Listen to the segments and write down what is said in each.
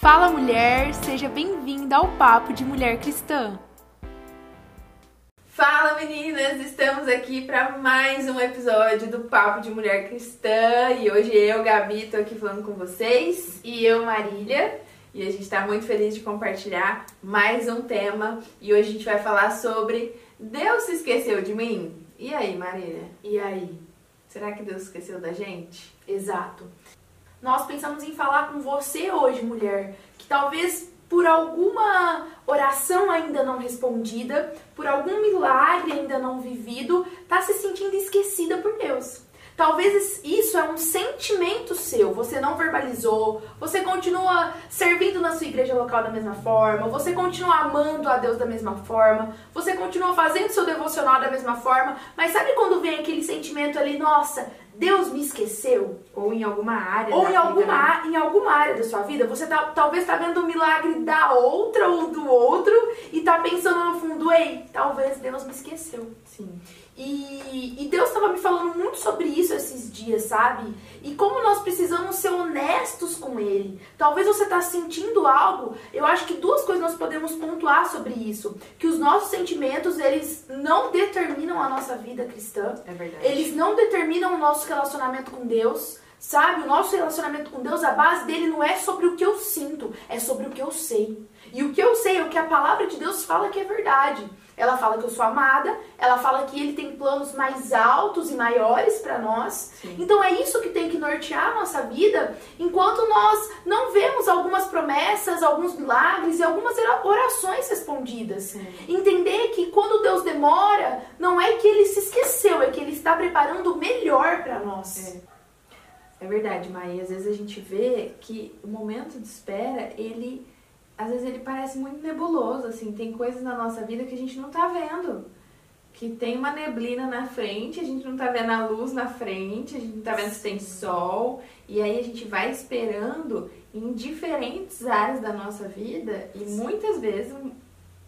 Fala mulher, seja bem-vinda ao Papo de Mulher Cristã. Fala meninas, estamos aqui para mais um episódio do Papo de Mulher Cristã e hoje eu, Gabi, tô aqui falando com vocês e eu, Marília, e a gente está muito feliz de compartilhar mais um tema e hoje a gente vai falar sobre Deus se esqueceu de mim? E aí, Marília? E aí? Será que Deus esqueceu da gente? Exato. Nós pensamos em falar com você hoje, mulher, que talvez por alguma oração ainda não respondida, por algum milagre ainda não vivido, está se sentindo esquecida por Deus. Talvez isso é um sentimento seu, você não verbalizou, você continua servindo na sua igreja local da mesma forma, você continua amando a Deus da mesma forma, você continua fazendo seu devocional da mesma forma, mas sabe quando vem aquele sentimento ali, nossa, Deus me esqueceu? Ou em alguma área Ou em alguma, em alguma área da sua vida, você tá, talvez está vendo o milagre da outra ou do outro e tá pensando no fundo, ei, talvez Deus me esqueceu. Sim. E, e Deus estava me falando muito sobre isso esses dias, sabe? E como nós precisamos ser honestos com Ele. Talvez você está sentindo algo. Eu acho que duas coisas nós podemos pontuar sobre isso: que os nossos sentimentos eles não determinam a nossa vida cristã. É verdade. Eles não determinam o nosso relacionamento com Deus. Sabe, o nosso relacionamento com Deus, a base dele não é sobre o que eu sinto, é sobre o que eu sei. E o que eu sei é o que a palavra de Deus fala que é verdade. Ela fala que eu sou amada, ela fala que ele tem planos mais altos e maiores para nós. Sim. Então é isso que tem que nortear a nossa vida, enquanto nós não vemos algumas promessas, alguns milagres e algumas orações respondidas. Sim. Entender que quando Deus demora, não é que ele se esqueceu, é que ele está preparando o melhor para nós. É. É verdade, Maia. Às vezes a gente vê que o momento de espera, ele às vezes ele parece muito nebuloso, assim, tem coisas na nossa vida que a gente não tá vendo. Que tem uma neblina na frente, a gente não tá vendo a luz na frente, a gente não tá vendo se tem sol, e aí a gente vai esperando em diferentes áreas da nossa vida, e muitas vezes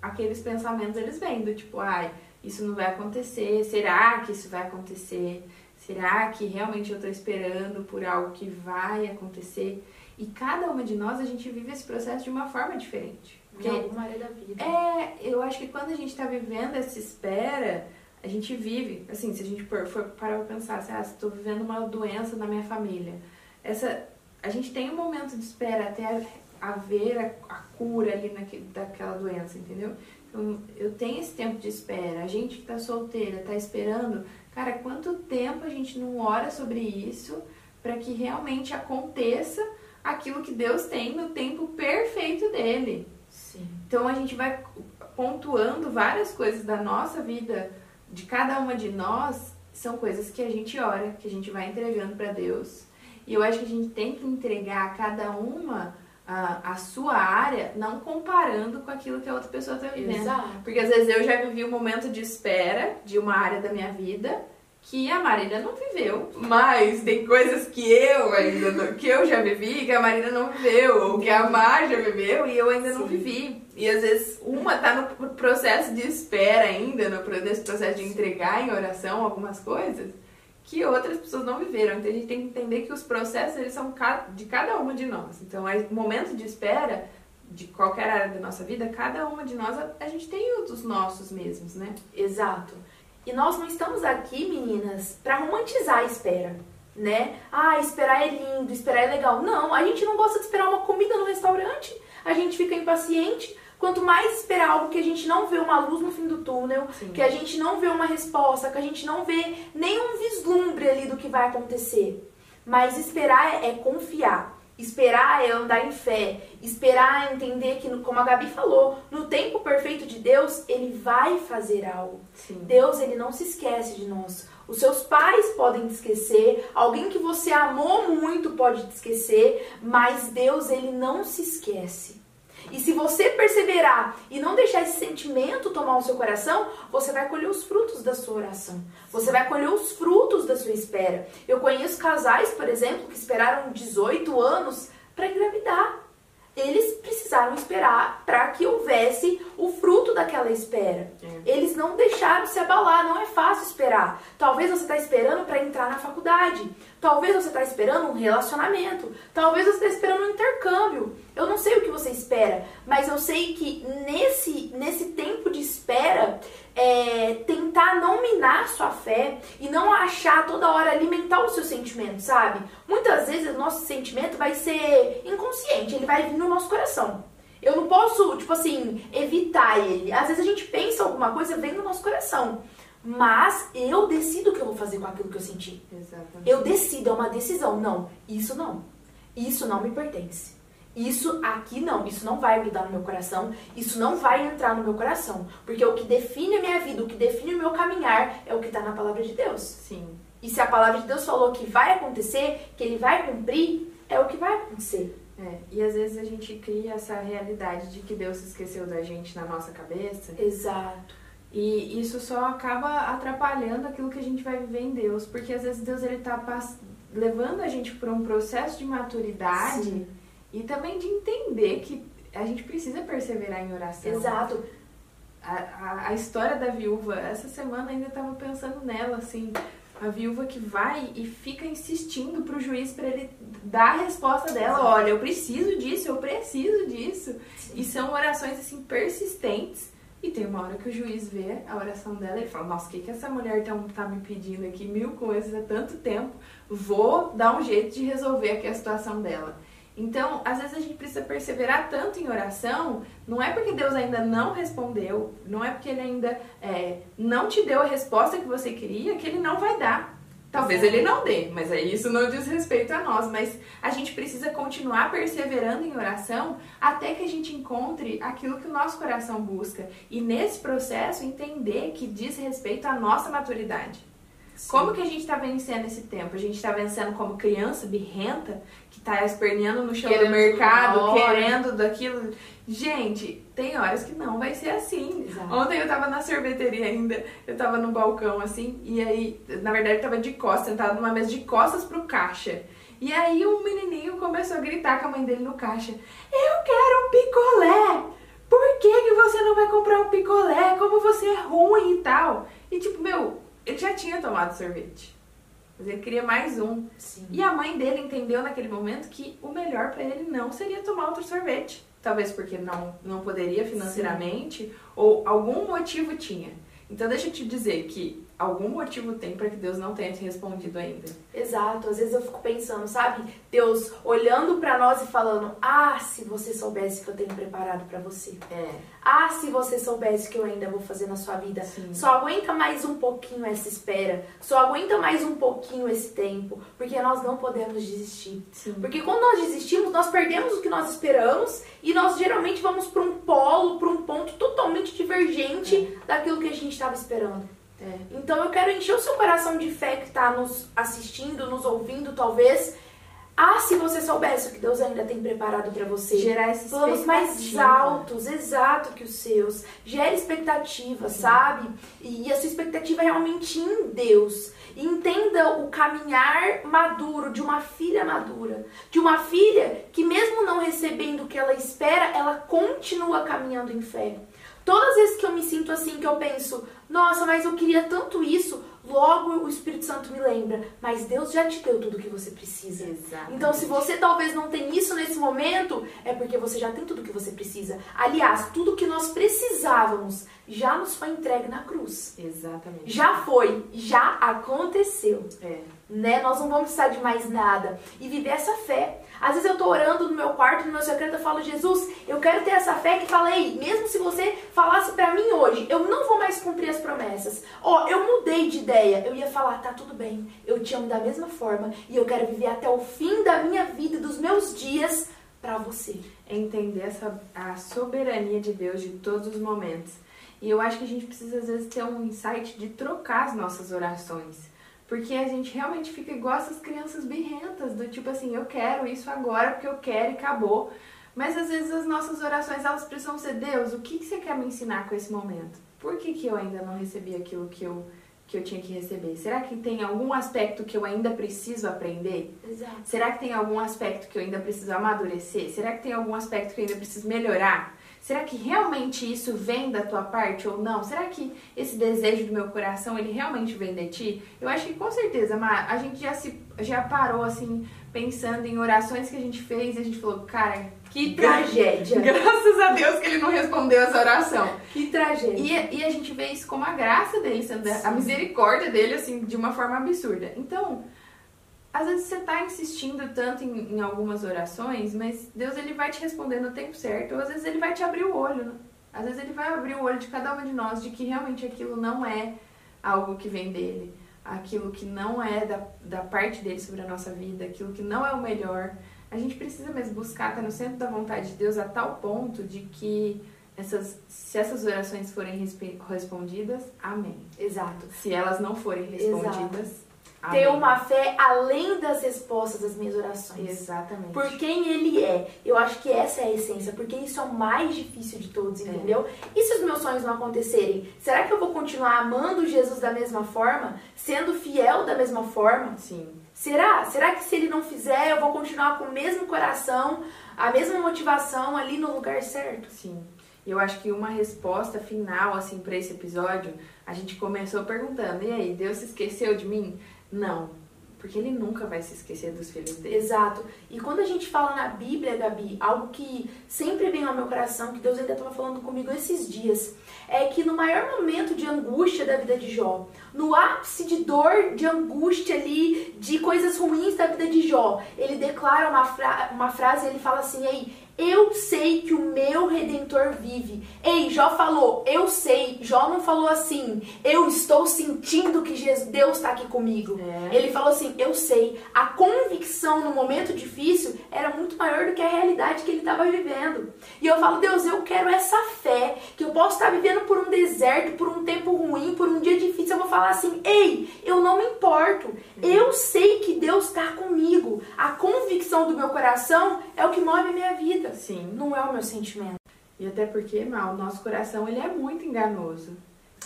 aqueles pensamentos eles vêm do tipo, ai, isso não vai acontecer, será que isso vai acontecer? Será que realmente eu tô esperando por algo que vai acontecer? E cada uma de nós, a gente vive esse processo de uma forma diferente. Porque, em alguma área da vida. É, eu acho que quando a gente está vivendo essa espera, a gente vive, assim, se a gente for, for parar pra pensar, assim, ah, estou vivendo uma doença na minha família, essa, a gente tem um momento de espera até haver a, a cura ali daquela doença, entendeu? Então, eu tenho esse tempo de espera. A gente que está solteira, está esperando, cara, quanto tempo a gente não ora sobre isso para que realmente aconteça aquilo que Deus tem no tempo perfeito dele. Sim. Então a gente vai pontuando várias coisas da nossa vida, de cada uma de nós, são coisas que a gente ora, que a gente vai entregando para Deus. E eu acho que a gente tem que entregar a cada uma a, a sua área, não comparando com aquilo que a outra pessoa está vivendo. Exato. Porque às vezes eu já vivi um momento de espera de uma área da minha vida que a Marília não viveu. Mas tem coisas que eu ainda não, que eu já vivi que a Marília não viveu, ou que a Mar já viveu e eu ainda Sim. não vivi. E às vezes uma tá no processo de espera ainda, no nesse processo de entregar em oração algumas coisas que outras pessoas não viveram. Então a gente tem que entender que os processos eles são de cada uma de nós. Então, o momento de espera de qualquer área da nossa vida, cada uma de nós a, gente tem os nossos mesmos, né? Exato. E nós não estamos aqui, meninas, para romantizar a espera, né? Ah, esperar é lindo, esperar é legal. Não, a gente não gosta de esperar uma comida no restaurante, a gente fica impaciente. Quanto mais esperar algo que a gente não vê uma luz no fim do túnel, Sim. que a gente não vê uma resposta, que a gente não vê nenhum vislumbre ali do que vai acontecer. Mas esperar é, é confiar. Esperar é andar em fé. Esperar é entender que, como a Gabi falou, no tempo perfeito de Deus, Ele vai fazer algo. Sim. Deus, Ele não se esquece de nós. Os seus pais podem te esquecer, alguém que você amou muito pode te esquecer, mas Deus, Ele não se esquece. E se você perseverar e não deixar esse sentimento tomar o seu coração, você vai colher os frutos da sua oração. Você vai colher os frutos da sua espera. Eu conheço casais, por exemplo, que esperaram 18 anos para engravidar. Eles precisaram esperar para que houvesse o fruto daquela espera. É. Eles não deixaram se abalar, não é fácil esperar. Talvez você está esperando para entrar na faculdade. Talvez você está esperando um relacionamento. Talvez você está esperando um intercâmbio. Eu não sei o que você espera, mas eu sei que nesse, nesse tempo de espera, é, minar sua fé e não achar toda hora alimentar o seu sentimento, sabe? Muitas vezes o nosso sentimento vai ser inconsciente, ele vai vir no nosso coração. Eu não posso, tipo assim, evitar ele. Às vezes a gente pensa alguma coisa, vem no nosso coração. Mas eu decido o que eu vou fazer com aquilo que eu senti. Exatamente. Eu decido, é uma decisão. Não, isso não. Isso não me pertence. Isso aqui não, isso não vai grudar no meu coração, isso não vai entrar no meu coração. Porque o que define a minha vida, o que define o meu caminhar é o que está na palavra de Deus. Sim. E se a palavra de Deus falou que vai acontecer, que ele vai cumprir, é o que vai acontecer. É, e às vezes a gente cria essa realidade de que Deus se esqueceu da gente na nossa cabeça. Exato. E isso só acaba atrapalhando aquilo que a gente vai viver em Deus, porque às vezes Deus ele tá levando a gente para um processo de maturidade Sim. E também de entender que a gente precisa perseverar em oração. Exato. A, a, a história da viúva, essa semana ainda estava pensando nela, assim, a viúva que vai e fica insistindo pro juiz para ele dar a resposta dela, olha, eu preciso disso, eu preciso disso. Sim. E são orações assim persistentes. E tem uma hora que o juiz vê a oração dela e fala, nossa, o que, que essa mulher tá, tá me pedindo aqui mil coisas há tanto tempo? Vou dar um jeito de resolver aqui a situação dela. Então, às vezes a gente precisa perseverar tanto em oração, não é porque Deus ainda não respondeu, não é porque Ele ainda é, não te deu a resposta que você queria, que Ele não vai dar. Talvez ele não dê, mas aí isso não diz respeito a nós. Mas a gente precisa continuar perseverando em oração até que a gente encontre aquilo que o nosso coração busca. E nesse processo entender que diz respeito à nossa maturidade. Sim. Como que a gente está vencendo esse tempo? A gente está vencendo como criança birrenta, que está esperneando no chão querendo do mercado, querendo daquilo. Gente, tem horas que não vai ser assim. Exato. Ontem eu tava na sorveteria ainda, eu tava no balcão assim, e aí, na verdade, eu tava de costas, sentado numa mesa de costas pro caixa. E aí um menininho começou a gritar com a mãe dele no caixa: Eu quero um picolé! Por que, que você não vai comprar um picolé? Como você é ruim e tal? E tipo, meu, ele já tinha tomado sorvete. Mas ele queria mais um. Sim. E a mãe dele entendeu naquele momento que o melhor para ele não seria tomar outro sorvete. Talvez porque não, não poderia financeiramente, Sim. ou algum motivo tinha. Então deixa eu te dizer que algum motivo tem para que Deus não tenha te respondido ainda. Exato. Às vezes eu fico pensando, sabe? Deus olhando para nós e falando: "Ah, se você soubesse que eu tenho preparado para você". É. Ah, se você soubesse que eu ainda vou fazer na sua vida. Sim. Só aguenta mais um pouquinho essa espera. Só aguenta mais um pouquinho esse tempo, porque nós não podemos desistir. Sim. Porque quando nós desistimos, nós perdemos o que nós esperamos e nós geralmente vamos para um polo, para um ponto totalmente divergente é. Daquilo que a gente estava esperando. É. Então eu quero encher o seu coração de fé que está nos assistindo, nos ouvindo, talvez. Ah, se você soubesse o que Deus ainda tem preparado para você. Gerar esses planos mais altos, exato que os seus. Gere expectativa, Sim. sabe? E a sua expectativa é realmente em Deus. Entenda o caminhar maduro de uma filha madura. De uma filha que, mesmo não recebendo o que ela espera, ela continua caminhando em fé. Todas as vezes que eu me sinto assim, que eu penso, nossa, mas eu queria tanto isso, logo o Espírito Santo me lembra, mas Deus já te deu tudo o que você precisa. Exatamente. Então, se você talvez não tem isso nesse momento, é porque você já tem tudo o que você precisa. Aliás, tudo que nós precisávamos já nos foi entregue na cruz. Exatamente. Já foi, já aconteceu. É. Né? Nós não vamos precisar de mais nada. E viver essa fé. Às vezes eu tô orando no meu quarto, no meu secreto, eu falo, Jesus, eu quero ter essa fé que falei, mesmo se você falasse para mim hoje, eu não vou mais cumprir as promessas. Ó, oh, eu mudei de ideia. Eu ia falar, tá tudo bem, eu te amo da mesma forma e eu quero viver até o fim da minha vida, dos meus dias, para você. Entender essa, a soberania de Deus de todos os momentos. E eu acho que a gente precisa, às vezes, ter um insight de trocar as nossas orações. Porque a gente realmente fica igual essas crianças birrentas, do tipo assim, eu quero isso agora porque eu quero e acabou. Mas às vezes as nossas orações, elas precisam ser, Deus, o que, que você quer me ensinar com esse momento? Por que, que eu ainda não recebi aquilo que eu que eu tinha que receber? Será que tem algum aspecto que eu ainda preciso aprender? Exato. Será que tem algum aspecto que eu ainda preciso amadurecer? Será que tem algum aspecto que eu ainda preciso melhorar? Será que realmente isso vem da tua parte ou não? Será que esse desejo do meu coração, ele realmente vem de ti? Eu acho que com certeza, Mar, a gente já se já parou assim pensando em orações que a gente fez e a gente falou, cara, que tragédia. Graças a Deus que ele não respondeu essa oração. Que tragédia. E, e a gente vê isso como a graça dele, a misericórdia dele, assim, de uma forma absurda. Então, às vezes você tá insistindo tanto em, em, algumas orações, mas Deus ele vai te responder no tempo certo, ou às vezes ele vai te abrir o olho. Né? Às vezes ele vai abrir o olho de cada uma de nós de que realmente aquilo não é algo que vem dele, aquilo que não é da, da parte dele sobre a nossa vida, aquilo que não é o melhor. A gente precisa mesmo buscar estar no centro da vontade de Deus a tal ponto de que essas, se essas orações forem respondidas, amém. Exato. Se elas não forem respondidas, Exato ter uma fé além das respostas das minhas orações. Exatamente. Por quem ele é. Eu acho que essa é a essência, porque isso é o mais difícil de todos, é. entendeu? É. E se os meus sonhos não acontecerem? Será que eu vou continuar amando Jesus da mesma forma? Sendo fiel da mesma forma? Sim. Será? Será que se ele não fizer, eu vou continuar com o mesmo coração, a mesma motivação ali no lugar certo? Sim. Eu acho que uma resposta final assim para esse episódio, a gente começou perguntando: "E aí, Deus se esqueceu de mim?" Não, porque ele nunca vai se esquecer dos filhos dele. Exato. E quando a gente fala na Bíblia, Gabi, algo que sempre vem ao meu coração, que Deus ainda estava falando comigo esses dias, é que no maior momento de angústia da vida de Jó, no ápice de dor, de angústia ali, de coisas ruins da vida de Jó, ele declara uma, fra uma frase, ele fala assim, ei, eu sei que o meu redentor vive. Ei, Jó falou, eu sei. Jó não falou assim, eu estou sentindo que Jesus, Deus está aqui comigo. É. Ele falou assim, eu sei. A convicção no momento difícil era muito maior do que a realidade que ele estava vivendo. E eu falo, Deus, eu quero essa fé, que eu posso estar vivendo por um deserto, por um tempo ruim, por um dia falar assim, ei, eu não me importo. Eu sei que Deus está comigo. A convicção do meu coração é o que move a minha vida. Sim. Não é o meu sentimento. E até porque, mal, o nosso coração ele é muito enganoso.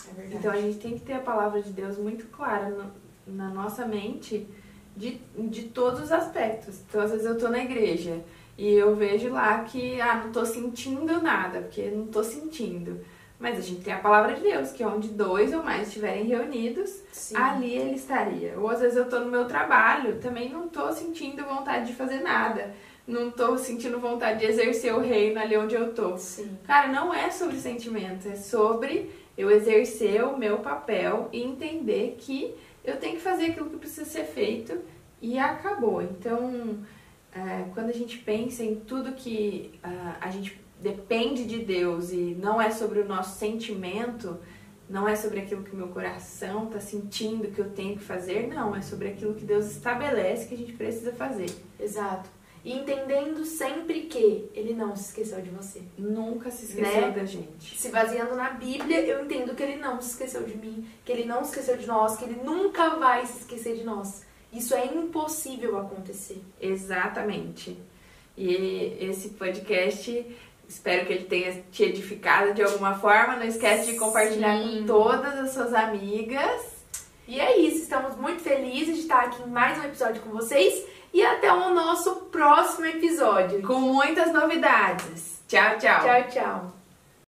É verdade. Então a gente tem que ter a palavra de Deus muito clara no, na nossa mente de, de todos os aspectos. Então às vezes eu tô na igreja e eu vejo lá que, ah, não tô sentindo nada, porque não tô sentindo. Mas a gente tem a palavra de Deus, que onde dois ou mais estiverem reunidos, Sim. ali ele estaria. Ou às vezes eu tô no meu trabalho, também não tô sentindo vontade de fazer nada não tô sentindo vontade de exercer o reino ali onde eu tô. Sim. Cara, não é sobre sentimento, é sobre eu exercer o meu papel e entender que eu tenho que fazer aquilo que precisa ser feito e acabou. Então, é, quando a gente pensa em tudo que uh, a gente depende de Deus e não é sobre o nosso sentimento, não é sobre aquilo que o meu coração está sentindo que eu tenho que fazer, não, é sobre aquilo que Deus estabelece que a gente precisa fazer. Exato. E entendendo sempre que ele não se esqueceu de você. Nunca se esqueceu né? da gente. Se baseando na Bíblia, eu entendo que ele não se esqueceu de mim, que ele não se esqueceu de nós, que ele nunca vai se esquecer de nós. Isso é impossível acontecer. Exatamente. E esse podcast, espero que ele tenha te edificado de alguma forma. Não esquece de compartilhar Sim. com todas as suas amigas. E é isso, estamos muito felizes de estar aqui em mais um episódio com vocês e até o nosso próximo episódio. Com muitas novidades. Tchau, tchau. Tchau, tchau.